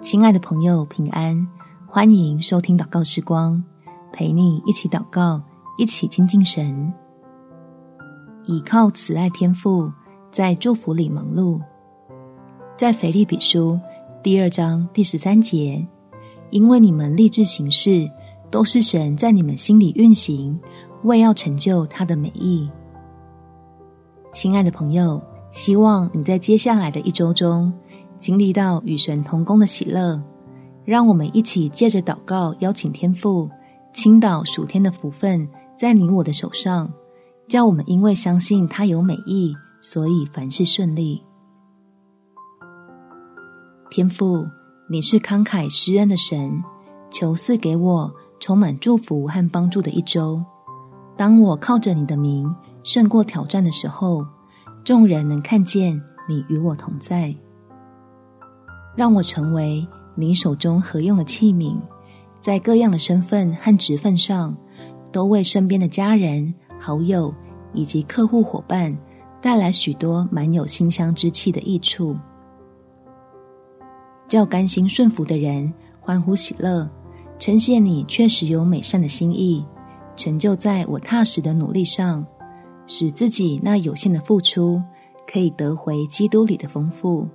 亲爱的朋友，平安！欢迎收听祷告时光，陪你一起祷告，一起亲近神。倚靠慈爱天赋，在祝福里忙碌。在腓立比书第二章第十三节，因为你们立志行事，都是神在你们心里运行，为要成就他的美意。亲爱的朋友，希望你在接下来的一周中，经历到与神同工的喜乐。让我们一起借着祷告，邀请天父倾倒属天的福分在你我的手上，叫我们因为相信他有美意，所以凡事顺利。天父，你是慷慨施恩的神，求赐给我充满祝福和帮助的一周。当我靠着你的名胜过挑战的时候，众人能看见你与我同在。让我成为。你手中合用的器皿，在各样的身份和职分上，都为身边的家人、好友以及客户伙伴带来许多满有馨香之气的益处，叫甘心顺服的人欢呼喜乐，称谢你确实有美善的心意，成就在我踏实的努力上，使自己那有限的付出可以得回基督里的丰富。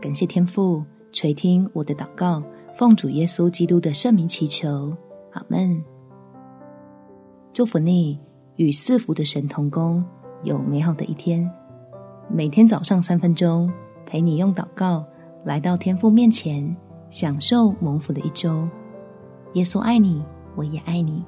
感谢天父。垂听我的祷告，奉主耶稣基督的圣名祈求，阿门。祝福你与赐福的神同工，有美好的一天。每天早上三分钟，陪你用祷告来到天父面前，享受蒙福的一周。耶稣爱你，我也爱你。